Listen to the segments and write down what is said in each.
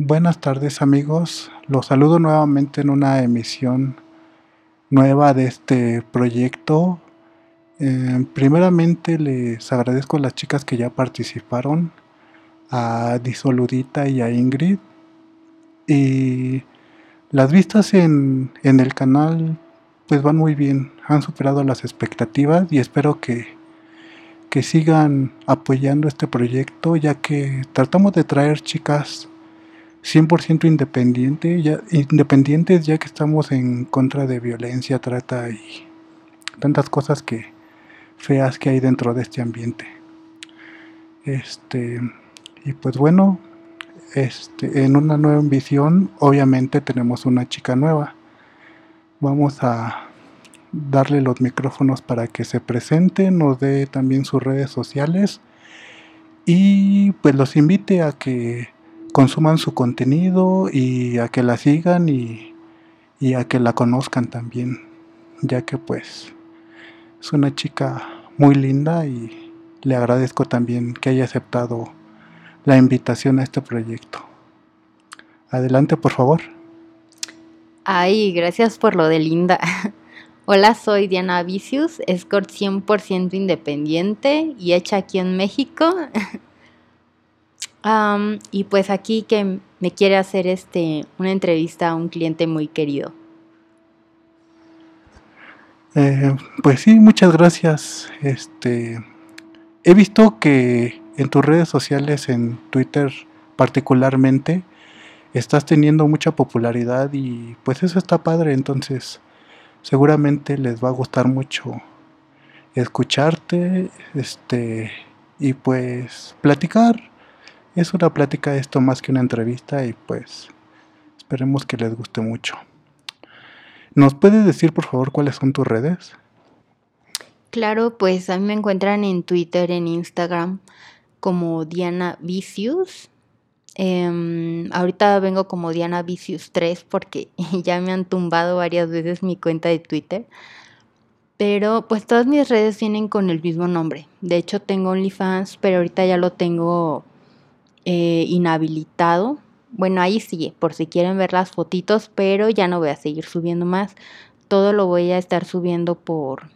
Buenas tardes amigos, los saludo nuevamente en una emisión nueva de este proyecto. Eh, primeramente les agradezco a las chicas que ya participaron, a Disoludita y a Ingrid. Y las vistas en, en el canal pues van muy bien, han superado las expectativas y espero que, que sigan apoyando este proyecto ya que tratamos de traer chicas 100% independiente, independientes ya que estamos en contra de violencia, trata y tantas cosas que feas que hay dentro de este ambiente. Este y pues bueno, este en una nueva visión obviamente tenemos una chica nueva. Vamos a darle los micrófonos para que se presente, nos dé también sus redes sociales y pues los invite a que consuman su contenido y a que la sigan y, y a que la conozcan también, ya que pues es una chica muy linda y le agradezco también que haya aceptado la invitación a este proyecto. Adelante, por favor. Ay, gracias por lo de linda. Hola, soy Diana Vicius, escort 100% independiente y hecha aquí en México. y pues aquí que me quiere hacer este una entrevista a un cliente muy querido. Eh, pues sí, muchas gracias. Este he visto que en tus redes sociales, en Twitter particularmente, estás teniendo mucha popularidad y pues eso está padre, entonces seguramente les va a gustar mucho escucharte, este y pues platicar es una plática esto más que una entrevista y pues esperemos que les guste mucho. ¿Nos puedes decir por favor cuáles son tus redes? Claro, pues a mí me encuentran en Twitter, en Instagram como Diana Vicious. Em, ahorita vengo como Diana Vicious 3 porque ya me han tumbado varias veces mi cuenta de Twitter. Pero pues todas mis redes vienen con el mismo nombre. De hecho tengo OnlyFans, pero ahorita ya lo tengo eh, inhabilitado. Bueno, ahí sigue, por si quieren ver las fotitos, pero ya no voy a seguir subiendo más. Todo lo voy a estar subiendo por,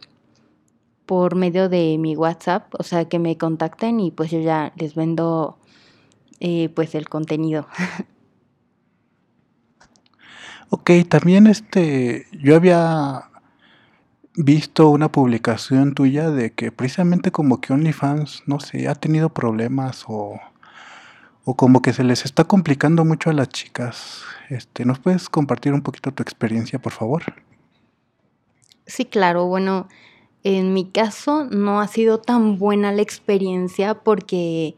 por medio de mi WhatsApp, o sea que me contacten y pues yo ya les vendo eh, pues el contenido. Ok, también este, yo había visto una publicación tuya de que precisamente como que OnlyFans, no sé, ha tenido problemas o o como que se les está complicando mucho a las chicas. Este, ¿Nos puedes compartir un poquito tu experiencia, por favor? Sí, claro. Bueno, en mi caso no ha sido tan buena la experiencia porque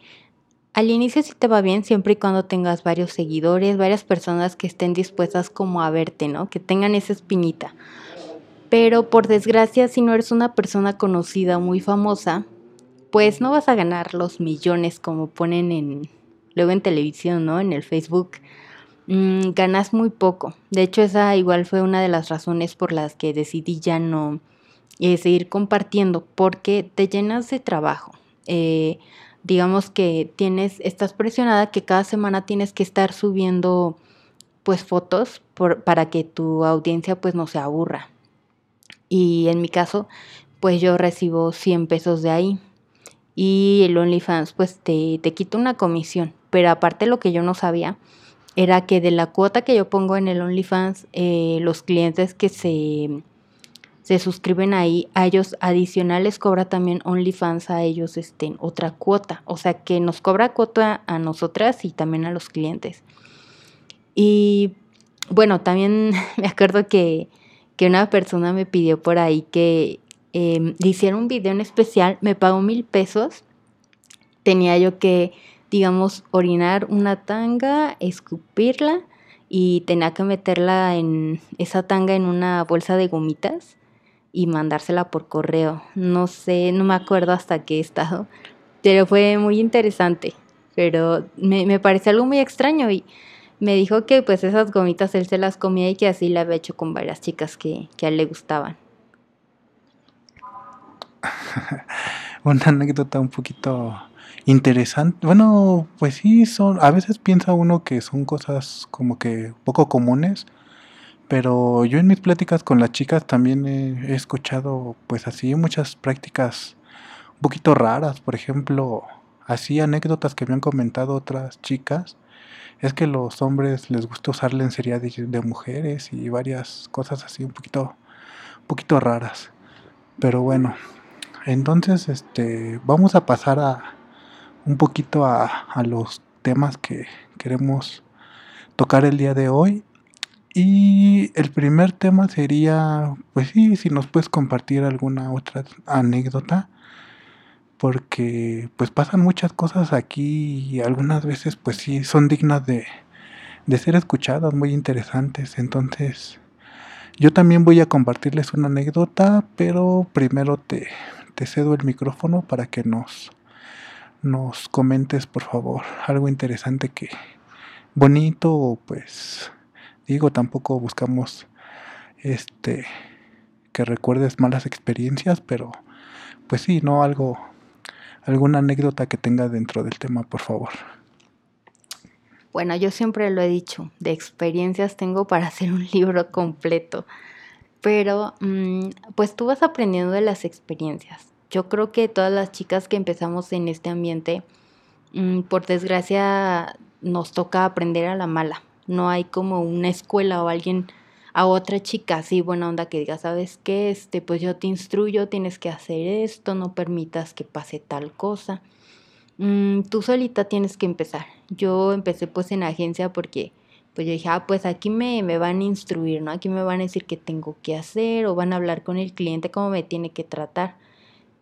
al inicio sí te va bien siempre y cuando tengas varios seguidores, varias personas que estén dispuestas como a verte, ¿no? Que tengan esa espinita. Pero por desgracia, si no eres una persona conocida, muy famosa, pues no vas a ganar los millones como ponen en, luego en televisión, ¿no? En el Facebook, mm, ganas muy poco. De hecho, esa igual fue una de las razones por las que decidí ya no eh, seguir compartiendo, porque te llenas de trabajo. Eh, digamos que tienes, estás presionada que cada semana tienes que estar subiendo pues fotos para que tu audiencia pues no se aburra. Y en mi caso, pues yo recibo 100 pesos de ahí. Y el OnlyFans pues te, te quita una comisión pero aparte lo que yo no sabía era que de la cuota que yo pongo en el OnlyFans, eh, los clientes que se, se suscriben ahí, a ellos adicionales cobra también OnlyFans a ellos este, otra cuota. O sea que nos cobra cuota a nosotras y también a los clientes. Y bueno, también me acuerdo que, una persona me pidió por ahí que eh, hiciera un video en especial, me pagó mil pesos. Tenía yo que digamos, orinar una tanga, escupirla y tenía que meterla en esa tanga en una bolsa de gomitas y mandársela por correo. No sé, no me acuerdo hasta qué estado, pero fue muy interesante. Pero me, me pareció algo muy extraño y me dijo que pues esas gomitas él se las comía y que así la había hecho con varias chicas que, que a él le gustaban. Una anécdota un poquito interesante. Bueno, pues sí, son, a veces piensa uno que son cosas como que poco comunes, pero yo en mis pláticas con las chicas también he, escuchado pues así muchas prácticas un poquito raras, por ejemplo, así anécdotas que me han comentado otras chicas, es que los hombres les gusta usar lencería de, mujeres y varias cosas así un poquito, poquito raras. Pero bueno, entonces este vamos a pasar a un poquito a, los temas que queremos tocar el día de hoy. Y el primer tema sería, pues sí, si nos puedes compartir alguna otra anécdota, porque pues pasan muchas cosas aquí y algunas veces pues sí son dignas de, de ser escuchadas, muy interesantes. Entonces, yo también voy a compartirles una anécdota, pero primero te, te cedo el micrófono para que nos, nos comentes, por favor, algo interesante que bonito, pues digo, tampoco buscamos este que recuerdes malas experiencias, pero pues sí, no algo alguna anécdota que tenga dentro del tema, por favor. Bueno, yo siempre lo he dicho, de experiencias tengo para hacer un libro completo, pero mm, pues tú vas aprendiendo de las experiencias. Yo creo que todas las chicas que empezamos en este ambiente, mm, por desgracia, nos toca aprender a la mala. No hay como una escuela o alguien a otra chica así buena onda que diga, ¿sabes qué? Este, pues yo te instruyo, tienes que hacer esto, no permitas que pase tal cosa. Mm, tú solita tienes que empezar. Yo empecé pues en agencia porque pues yo dije, ah, pues aquí me, me van a instruir, ¿no? Aquí me van a decir qué tengo que hacer o van a hablar con el cliente cómo me tiene que tratar.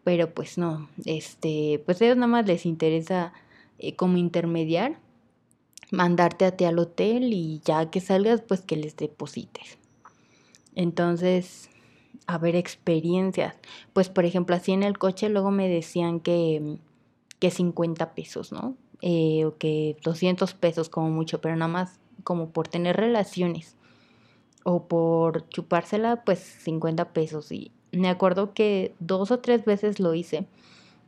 Pero pues no, este, pues a ellos nada más les interesa eh, como intermediar, mandarte a ti al hotel y ya que salgas, pues que les deposites. Entonces, a ver, experiencias. Pues por ejemplo, así en el coche luego me decían que, que 50 pesos, ¿no? Eh, o que 200 pesos como mucho, pero nada más como por tener relaciones o por chupársela, pues 50 pesos. Y me acuerdo que dos o tres veces lo hice,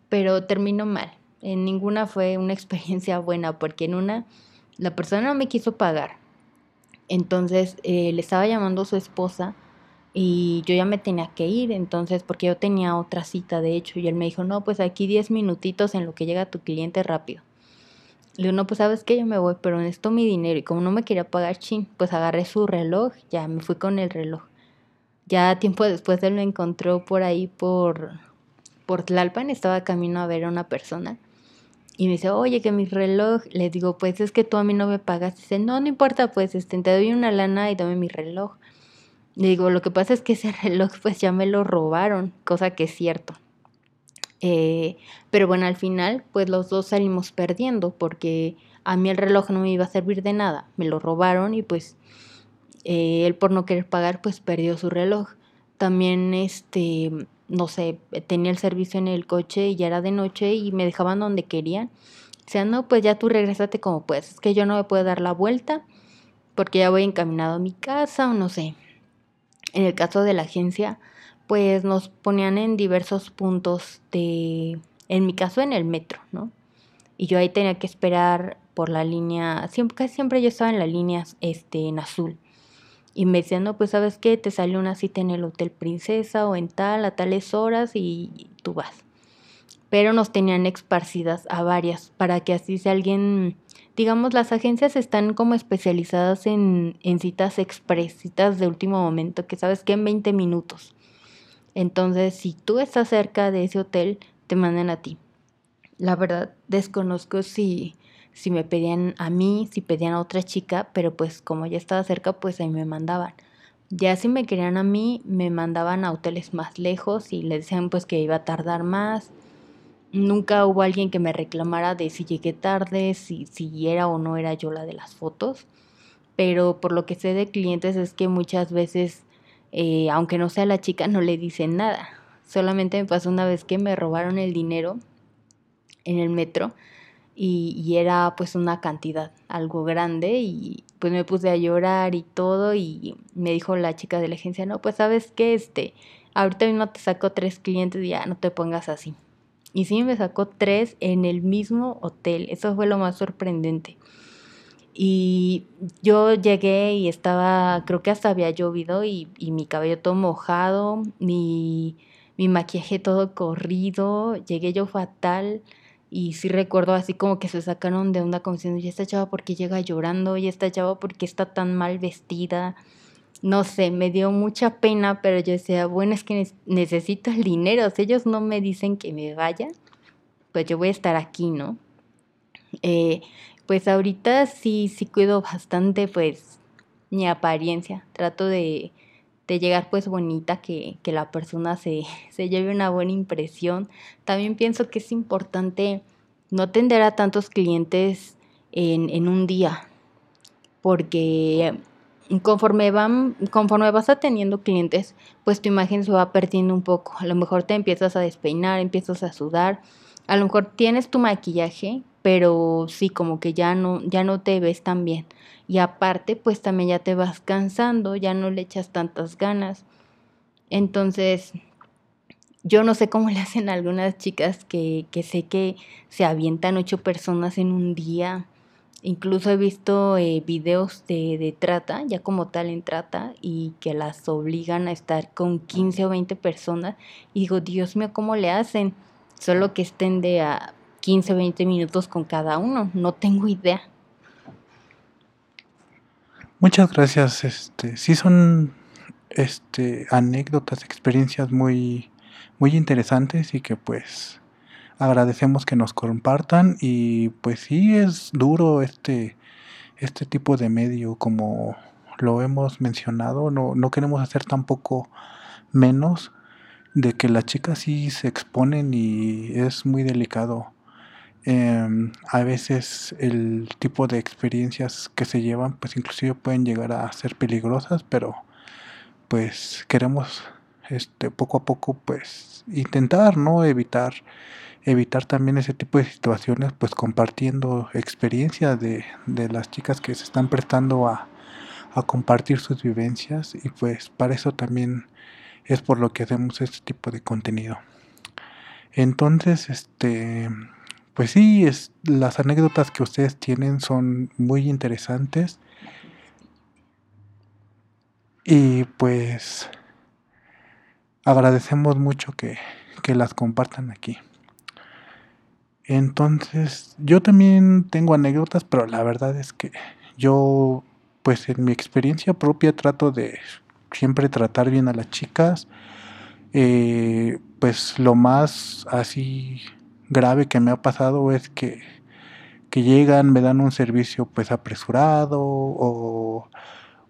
pero terminó mal. En ninguna fue una experiencia buena, porque en una la persona no me quiso pagar. Entonces eh, le estaba llamando a su esposa y yo ya me tenía que ir, entonces, porque yo tenía otra cita, de hecho, y él me dijo, no, pues aquí 10 minutitos en lo que llega tu cliente rápido. Le digo, no, pues sabes que yo me voy, pero necesito mi dinero. Y como no me quería pagar chin, pues agarré su reloj, ya me fui con el reloj. Ya tiempo después él me encontró por ahí por, por Tlalpan, estaba camino a ver a una persona. Y me dice, oye, que mi reloj. Le digo, pues es que tú a mí no me pagas. Dice, no, no importa, pues este, te doy una lana y dame mi reloj. Le digo, lo que pasa es que ese reloj pues ya me lo robaron, cosa que es cierto. Eh, pero bueno, al final pues los dos salimos perdiendo porque a mí el reloj no me iba a servir de nada. Me lo robaron y pues eh, él por no querer pagar pues perdió su reloj. También este, no sé, tenía el servicio en el coche y ya era de noche y me dejaban donde querían. O sea, no, pues ya tú regresate como puedes. Es que yo no me puedo dar la vuelta porque ya voy encaminado a mi casa o no sé. En el caso de la agencia, pues nos ponían en diversos puntos de, en mi caso en el metro, ¿no? Y yo ahí tenía que esperar por la línea, siempre, casi siempre yo estaba en la línea este, en azul. Y me decían, no, pues sabes qué, te sale una cita en el Hotel Princesa o en tal, a tales horas y tú vas. Pero nos tenían esparcidas a varias para que así si alguien digamos, las agencias están como especializadas en, en citas express, citas de último momento, que sabes que en 20 minutos. Entonces, si tú estás cerca de ese hotel, te mandan a ti. La verdad, desconozco si, si me pedían a mí, si pedían a otra chica, pero pues como ya estaba cerca, pues ahí me mandaban. Ya si me querían a mí, me mandaban a hoteles más lejos y les decían pues que iba a tardar más Nunca hubo alguien que me reclamara de si llegué tarde, si, si era o no era yo la de las fotos. Pero por lo que sé de clientes es que muchas veces, eh, aunque no sea la chica, no le dicen nada. Solamente me pasó una vez que me robaron el dinero en el metro y, era pues una cantidad algo grande y pues me puse a llorar y todo y me dijo la chica de la agencia, no, pues sabes que este, ahorita mismo te saco tres clientes y ya no te pongas así. Y sí, me sacó tres en el mismo hotel. Eso fue lo más sorprendente. Y yo llegué y estaba, creo que hasta había llovido y, y mi cabello todo mojado, mi, mi maquillaje todo corrido, llegué yo fatal. Y sí recuerdo así como que se sacaron de una como y esta chava porque llega llorando, y esta chava porque está tan mal vestida. No sé, me dio mucha pena, pero yo decía, bueno, es que necesito el dinero. Si ellos no me dicen que me vaya, pues yo voy a estar aquí, ¿no? Eh, pues ahorita sí, sí cuido bastante, pues, mi apariencia. Trato de, de llegar pues bonita, que, que la persona se, se, lleve una buena impresión. También pienso que es importante no atender a tantos clientes en, en un día, porque conforme, van, conforme vas atendiendo clientes, pues tu imagen se va perdiendo un poco. A lo mejor te empiezas a despeinar, empiezas a sudar. A lo mejor tienes tu maquillaje, pero sí, como que ya no, ya no te ves tan bien. Y aparte, pues también ya te vas cansando, ya no le echas tantas ganas. Entonces, yo no sé cómo le hacen algunas chicas que, que sé que se avientan ocho personas en un día. Incluso he visto eh, videos de, trata, ya como tal en trata, y que las obligan a estar con 15 o 20 personas. Y digo, Dios mío, ¿cómo le hacen? Solo que estén de a 15 o 20 minutos con cada uno. No tengo idea. Muchas gracias. Este, sí son este, anécdotas, experiencias muy, muy interesantes y que pues agradecemos que nos compartan y pues sí es duro este, este tipo de medio como lo hemos mencionado, no, no queremos hacer tampoco menos de que las chicas sí se exponen y es muy delicado eh, a veces el tipo de experiencias que se llevan pues inclusive pueden llegar a ser peligrosas pero pues queremos este poco a poco pues intentar no evitar evitar también ese tipo de situaciones pues compartiendo experiencias de, de las chicas que se están prestando a, a compartir sus vivencias y pues para eso también es por lo que hacemos este tipo de contenido. Entonces este pues sí, es, las anécdotas que ustedes tienen son muy interesantes. Y pues agradecemos mucho que, que las compartan aquí. Entonces, yo también tengo anécdotas, pero la verdad es que yo, pues en mi experiencia propia, trato de siempre tratar bien a las chicas. Eh, pues lo más así grave que me ha pasado es que, que llegan, me dan un servicio pues apresurado o,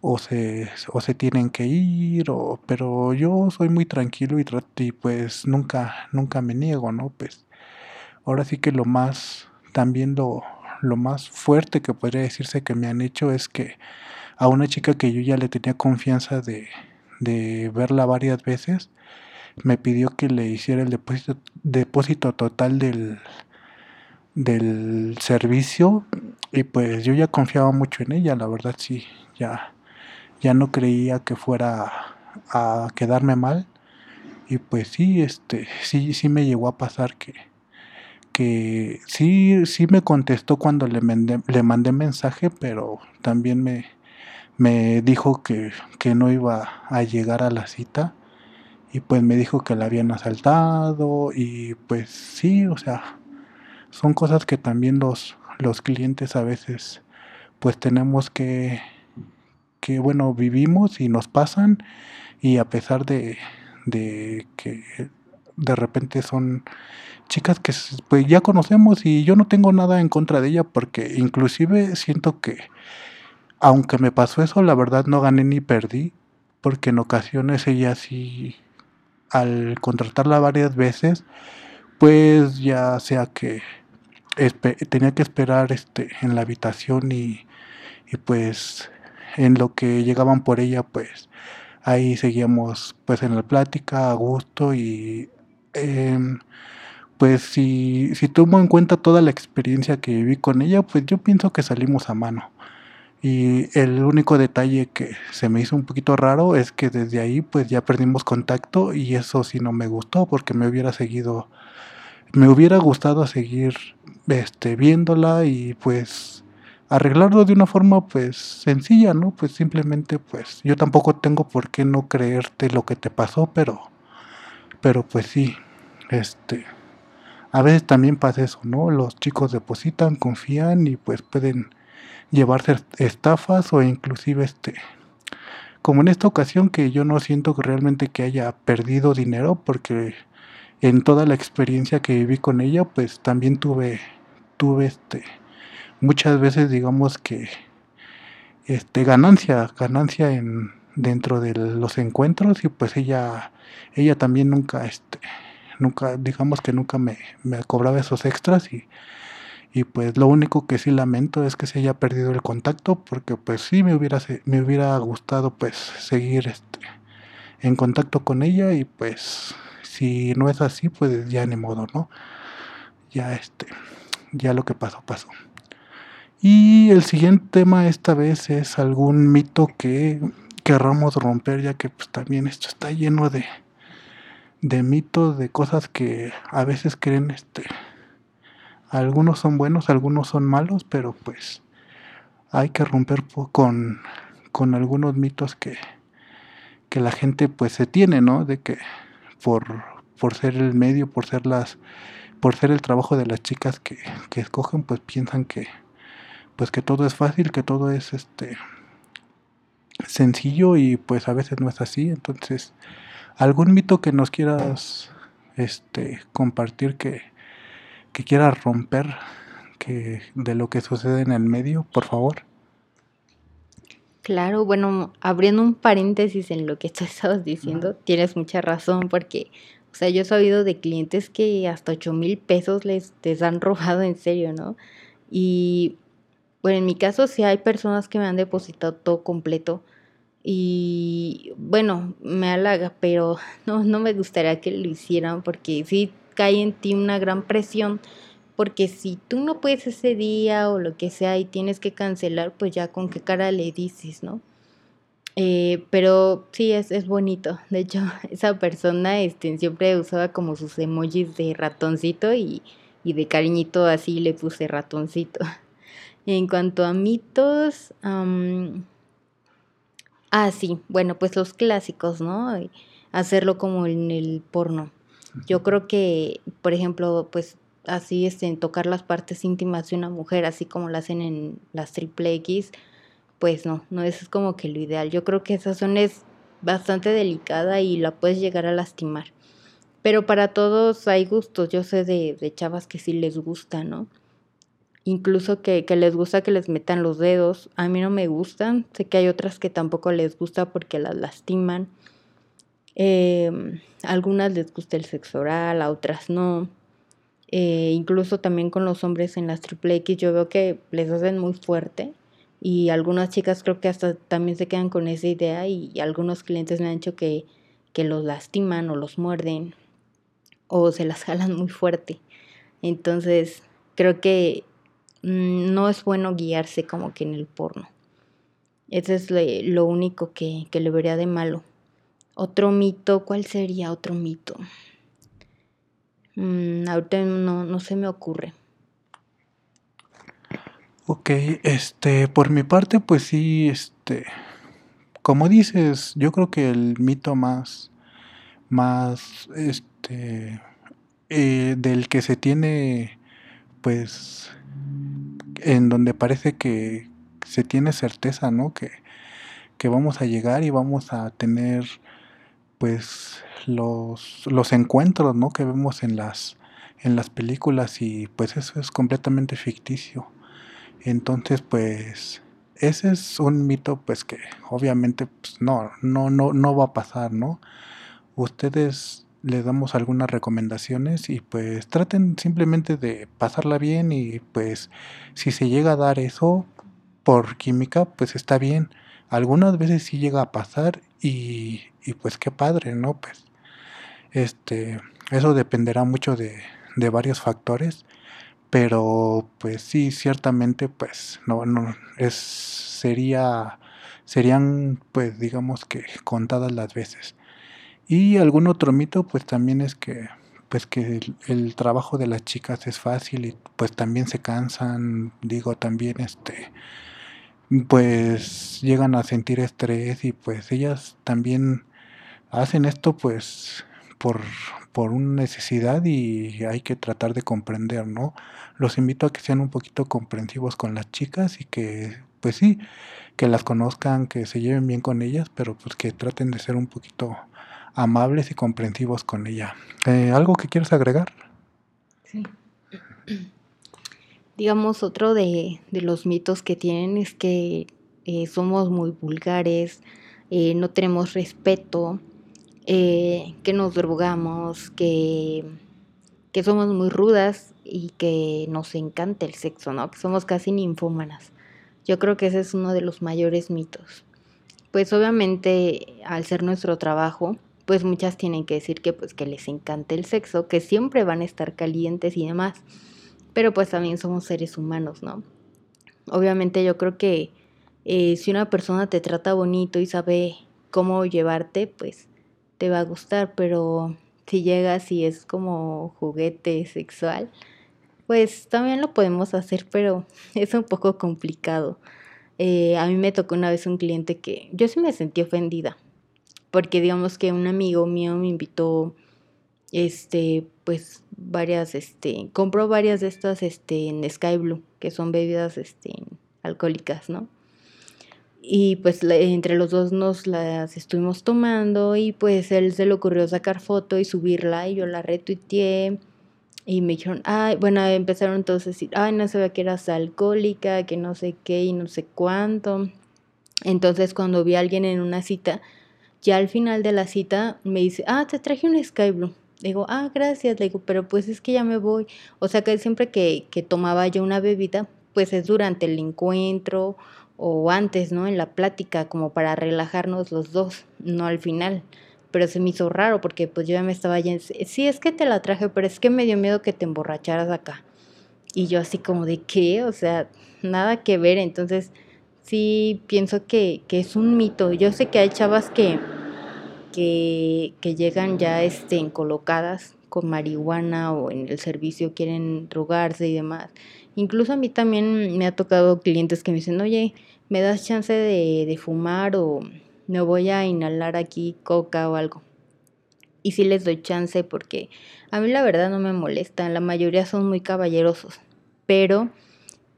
o, se, o se tienen que ir, o, pero yo soy muy tranquilo y, y pues nunca, nunca me niego, ¿no? Pues ahora sí que lo más, también lo, lo más fuerte que podría decirse que me han hecho es que a una chica que yo ya le tenía confianza de, de verla varias veces, me pidió que le hiciera el depósito, depósito total del, del servicio y pues yo ya confiaba mucho en ella, la verdad sí, ya, ya no creía que fuera a quedarme mal y pues sí, este, sí, sí me llegó a pasar que, que sí, sí me contestó cuando le mandé, le mandé mensaje, pero también me, me dijo que, que no iba a llegar a la cita y pues me dijo que la habían asaltado y pues sí, o sea, son cosas que también los, los clientes a veces pues tenemos que, que bueno, vivimos y nos pasan y a pesar de, de que de repente son chicas que pues ya conocemos y yo no tengo nada en contra de ella porque inclusive siento que aunque me pasó eso, la verdad no gané ni perdí porque en ocasiones ella sí al contratarla varias veces, pues ya sea que tenía que esperar este en la habitación y, y, pues en lo que llegaban por ella pues ahí seguíamos pues en la plática a gusto y eh, pues si, si tomo en cuenta toda la experiencia que viví con ella pues yo pienso que salimos a mano y el único detalle que se me hizo un poquito raro es que desde ahí pues ya perdimos contacto y eso sí no me gustó porque me hubiera seguido me hubiera gustado seguir este, viéndola y pues arreglarlo de una forma pues sencilla, ¿no? Pues simplemente pues yo tampoco tengo por qué no creerte lo que te pasó, pero pero pues sí, este a veces también pasa eso, ¿no? Los chicos depositan, confían y pues pueden llevarse estafas o inclusive este como en esta ocasión que yo no siento que realmente que haya perdido dinero porque en toda la experiencia que viví con ella pues también tuve tuve este muchas veces digamos que este ganancia ganancia en dentro de los encuentros y pues ella ella también nunca este nunca digamos que nunca me, me cobraba esos extras y, y pues lo único que sí lamento es que se haya perdido el contacto porque pues sí me hubiera me hubiera gustado pues seguir este en contacto con ella y pues si no es así pues ya ni modo no ya este ya lo que pasó pasó. Y el siguiente tema esta vez es algún mito que querramos romper, ya que pues también esto está lleno de, de mitos, de cosas que a veces creen, este, algunos son buenos, algunos son malos, pero pues hay que romper con, con algunos mitos que, que la gente pues se tiene, ¿no? De que por, por ser el medio, por ser las, por ser el trabajo de las chicas que, que escogen, pues piensan que, pues que todo es fácil, que todo es este sencillo y pues a veces no es así. Entonces, algún mito que nos quieras este compartir que, que quieras romper que de lo que sucede en el medio, por favor. Claro, bueno, abriendo un paréntesis en lo que tú estabas diciendo, tienes mucha razón porque, o sea, yo he sabido de clientes que hasta 8 mil pesos les, les han robado en serio, ¿no? Y bueno, en mi caso sí hay personas que me han depositado todo completo y bueno, me halaga, pero no, no me gustaría que lo hicieran porque sí cae en ti una gran presión porque si tú no puedes ese día o lo que sea y tienes que cancelar, pues ya con qué cara le dices, ¿no? Eh, pero sí, es, es bonito. De hecho, esa persona este, siempre usaba como sus emojis de ratoncito y, y de cariñito así le puse ratoncito. En cuanto a mitos, ah, sí, bueno, pues los clásicos, ¿no? Hacerlo como en el porno. Yo creo que, por ejemplo, pues así es en tocar las partes íntimas de una mujer, así como lo hacen en las triple X, pues no, no eso es como que lo ideal. Yo creo que esa zona es bastante delicada y la puedes llegar a lastimar. Pero para todos hay gustos, yo sé de, de chavas que sí les gusta, ¿no? incluso que, les gusta que les metan los dedos. A mí no me gustan, sé que hay otras que tampoco les gusta porque las lastiman. Em, algunas les gusta el sexo oral, a otras no. Eh, incluso también con los hombres en las triple X yo veo que les hacen muy fuerte y algunas chicas creo que hasta también se quedan con esa idea y, algunos clientes me han dicho que, que los lastiman o los muerden o se las jalan muy fuerte. Entonces creo que Mm, no es bueno guiarse como que en el porno. Eso es lo único que, le vería de malo. Otro mito, ¿cuál sería otro mito? Mm, ahorita no, no se me ocurre. Ok, este, por mi parte, pues sí, este, como dices, yo creo que el mito más, más, este, eh, del que se tiene, pues, en donde parece que se tiene certeza, ¿no? Que, que vamos a llegar y vamos a tener pues los, los encuentros, ¿no? Que vemos en las, en las películas y pues eso es completamente ficticio. Entonces pues ese es un mito pues que obviamente pues, no, no, no, no va a pasar, ¿no? Ustedes les damos algunas recomendaciones y pues traten simplemente de pasarla bien y pues si se llega a dar eso por química pues está bien. Algunas veces sí llega a pasar y, y pues qué padre, ¿no? Pues este, eso dependerá mucho de, de varios factores, pero pues sí, ciertamente pues no, no, es, sería, serían pues digamos que contadas las veces. Y algún otro mito, pues también es que pues que el, trabajo de las chicas es fácil y pues también se cansan, digo también este pues llegan a sentir estrés y pues ellas también hacen esto pues por, por una necesidad y hay que tratar de comprender, ¿no? Los invito a que sean un poquito comprensivos con las chicas y que pues sí, que las conozcan, que se lleven bien con ellas, pero pues que traten de ser un poquito amables y comprensivos con ella. Eh, ¿Algo que quieras agregar? Sí. Digamos, otro de, los mitos que tienen es que eh, somos muy vulgares, eh, no tenemos respeto, que nos drogamos, que, que somos muy rudas y que nos encanta el sexo, ¿no? Que somos casi ninfómanas. Yo creo que ese es uno de los mayores mitos. Pues obviamente al ser nuestro trabajo, pues muchas tienen que decir que pues que les encanta el sexo, que siempre van a estar calientes y demás. Pero pues también somos seres humanos, ¿no? Obviamente yo creo que eh, si una persona te trata bonito y sabe cómo llevarte, pues te va a gustar, pero si llegas y es como juguete sexual, pues también lo podemos hacer, pero es un poco complicado. Eh, a mí me tocó una vez un cliente que yo sí me sentí ofendida porque digamos que un amigo mío me invitó, este, pues varias, este, compró varias de estas, este, en Sky Blue, que son bebidas, este, alcohólicas, ¿no? Y pues entre los dos nos las estuvimos tomando y pues él se le ocurrió sacar foto y subirla y yo la retuiteé y me dijeron, ay, bueno, empezaron entonces a decir, ay, no sabía que eras alcohólica, que no sé qué y no sé cuánto. Entonces cuando vi a alguien en una cita, ya al final de la cita me dice, ah, te traje un Sky Blue. Digo, ah, gracias. Le digo, pero pues es que ya me voy. O sea que siempre que, que tomaba yo una bebida, pues es durante el encuentro o antes, ¿no? En la plática, como para relajarnos los dos, no al final. Pero se me hizo raro porque pues yo ya me estaba yendo. Sí, es que te la traje, pero es que me dio miedo que te emborracharas acá. Y yo así como de qué, o sea, nada que ver. Entonces, sí pienso que, que es un mito. Yo sé que hay chavas que, que, llegan ya este, colocadas con marihuana o en el servicio quieren drogarse y demás. Incluso a mí también me ha tocado clientes que me dicen, oye, ¿me das chance de, de fumar o me voy a inhalar aquí coca o algo? Y sí les doy chance porque a mí la verdad no me molesta, la mayoría son muy caballerosos, pero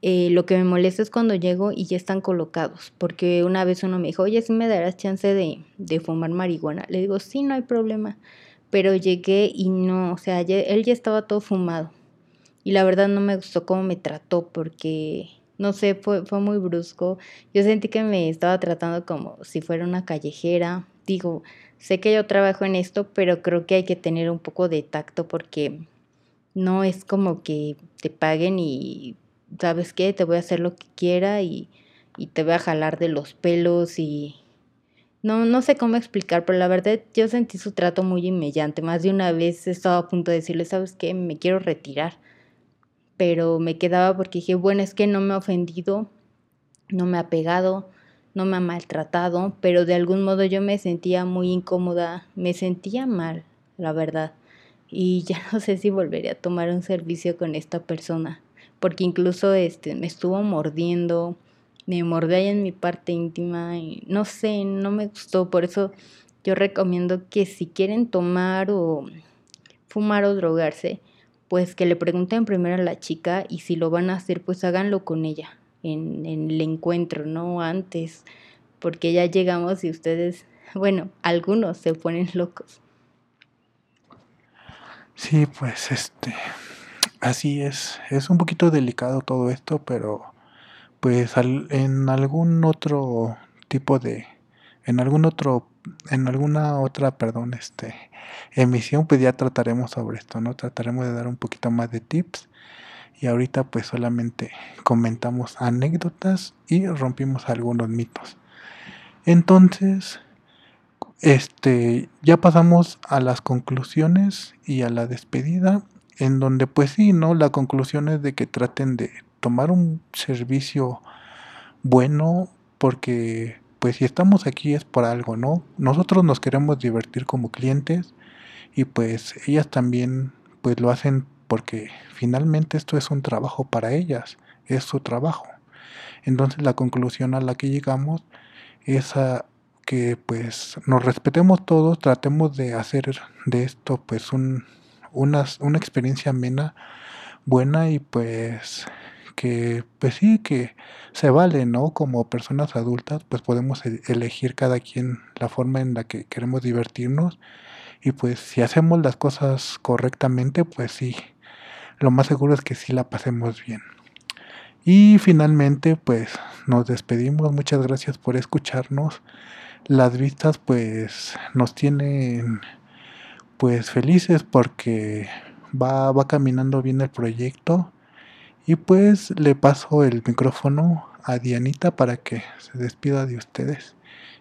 eh, lo que me molesta es cuando llego y ya están colocados, porque una vez uno me dijo, oye, si me darás chance de, de fumar marihuana. Le digo, sí, no hay problema. Pero llegué y no, o sea, él ya estaba todo fumado. Y la verdad no me gustó cómo me trató, porque, no sé, fue, fue muy brusco. Yo sentí que me estaba tratando como si fuera una callejera. Digo, sé que yo trabajo en esto, pero creo que hay que tener un poco de tacto porque no es como que te paguen y ¿sabes qué? Te voy a hacer lo que quiera y, y te voy a jalar de los pelos y... No, no sé cómo explicar, pero la verdad yo sentí su trato muy inmediante. Más de una vez estaba a punto de decirle, ¿sabes qué? Me quiero retirar. Pero me quedaba porque dije, bueno, es que no me ha ofendido, no me ha pegado, no me ha maltratado, pero de algún modo yo me sentía muy incómoda, me sentía mal, la verdad. Y ya no sé si volvería a tomar un servicio con esta persona porque incluso este, me estuvo mordiendo, me mordió ahí en mi parte íntima y no sé, no me gustó, por eso yo recomiendo que si quieren tomar o fumar o drogarse, pues que le pregunten primero a la chica y si lo van a hacer, pues háganlo con ella en, en el encuentro, no antes, porque ya llegamos y ustedes, bueno, algunos se ponen locos. Sí, pues este, Así es, es un poquito delicado todo esto, pero pues en algún otro tipo de, en algún otro, en alguna otra, perdón, este, emisión, pues ya trataremos sobre esto, ¿no? Trataremos de dar un poquito más de tips y ahorita pues solamente comentamos anécdotas y rompimos algunos mitos. Entonces, este, ya pasamos a las conclusiones y a la despedida en donde pues sí, ¿no? La conclusión es de que traten de tomar un servicio bueno porque pues si estamos aquí es por algo, ¿no? Nosotros nos queremos divertir como clientes y pues ellas también pues lo hacen porque finalmente esto es un trabajo para ellas, es su trabajo. Entonces la conclusión a la que llegamos es a que pues nos respetemos todos, tratemos de hacer de esto pues un, una, una experiencia amena, buena y pues que pues sí que se vale, ¿no? Como personas adultas pues podemos e-, elegir cada quien la forma en la que queremos divertirnos y pues si hacemos las cosas correctamente pues sí, lo más seguro es que sí la pasemos bien. Y finalmente pues nos despedimos, muchas gracias por escucharnos. Las vistas pues nos tienen pues felices porque va, va caminando bien el proyecto y pues le paso el micrófono a Dianita para que se despida de ustedes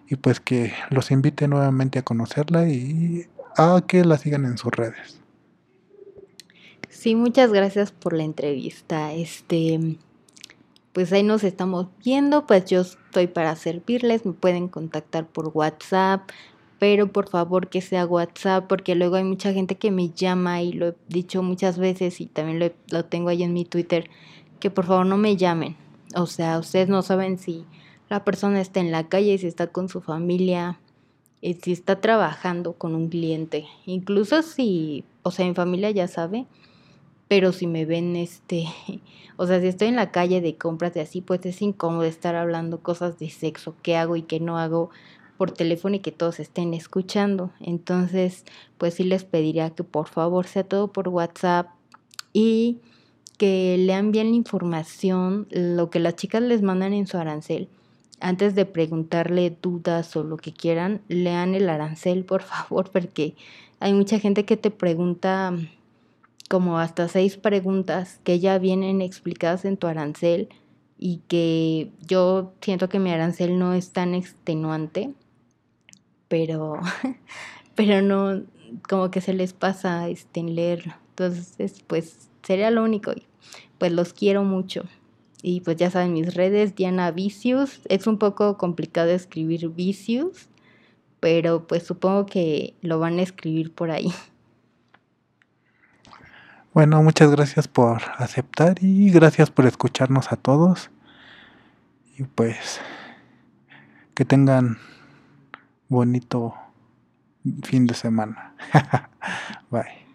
y pues que los invite nuevamente a conocerla y a que la sigan en sus redes. Sí, muchas gracias por la entrevista. Este, pues ahí nos estamos viendo, pues yo estoy para servirles, me pueden contactar por WhatsApp, pero por favor que sea WhatsApp, porque luego hay mucha gente que me llama y lo he dicho muchas veces y también lo, lo tengo ahí en mi Twitter, que por favor no me llamen. O sea, ustedes no saben si la persona está en la calle, si está con su familia, eh, si está trabajando con un cliente. Incluso si, o sea, mi familia ya sabe, pero si me ven, este, o sea, si estoy en la calle de compras de así, pues es incómodo estar hablando cosas de sexo, qué hago y qué no hago por teléfono y que todos estén escuchando. Entonces, pues sí les pediría que por favor sea todo por WhatsApp y que lean bien la información, lo que las chicas les mandan en su arancel. Antes de preguntarle dudas o lo que quieran, lean el arancel, por favor, porque hay mucha gente que te pregunta como hasta seis preguntas que ya vienen explicadas en tu arancel y que yo siento que mi arancel no es tan extenuante pero, pero no, como que se les pasa este, en leerlo. Entonces, pues sería lo único. pues los quiero mucho. Y pues ya saben, mis redes, Diana Vicius. Es un poco complicado escribir Vicius, pero pues supongo que lo van a escribir por ahí. Bueno, muchas gracias por aceptar y gracias por escucharnos a todos. Y pues que tengan bonito fin de semana. Bye.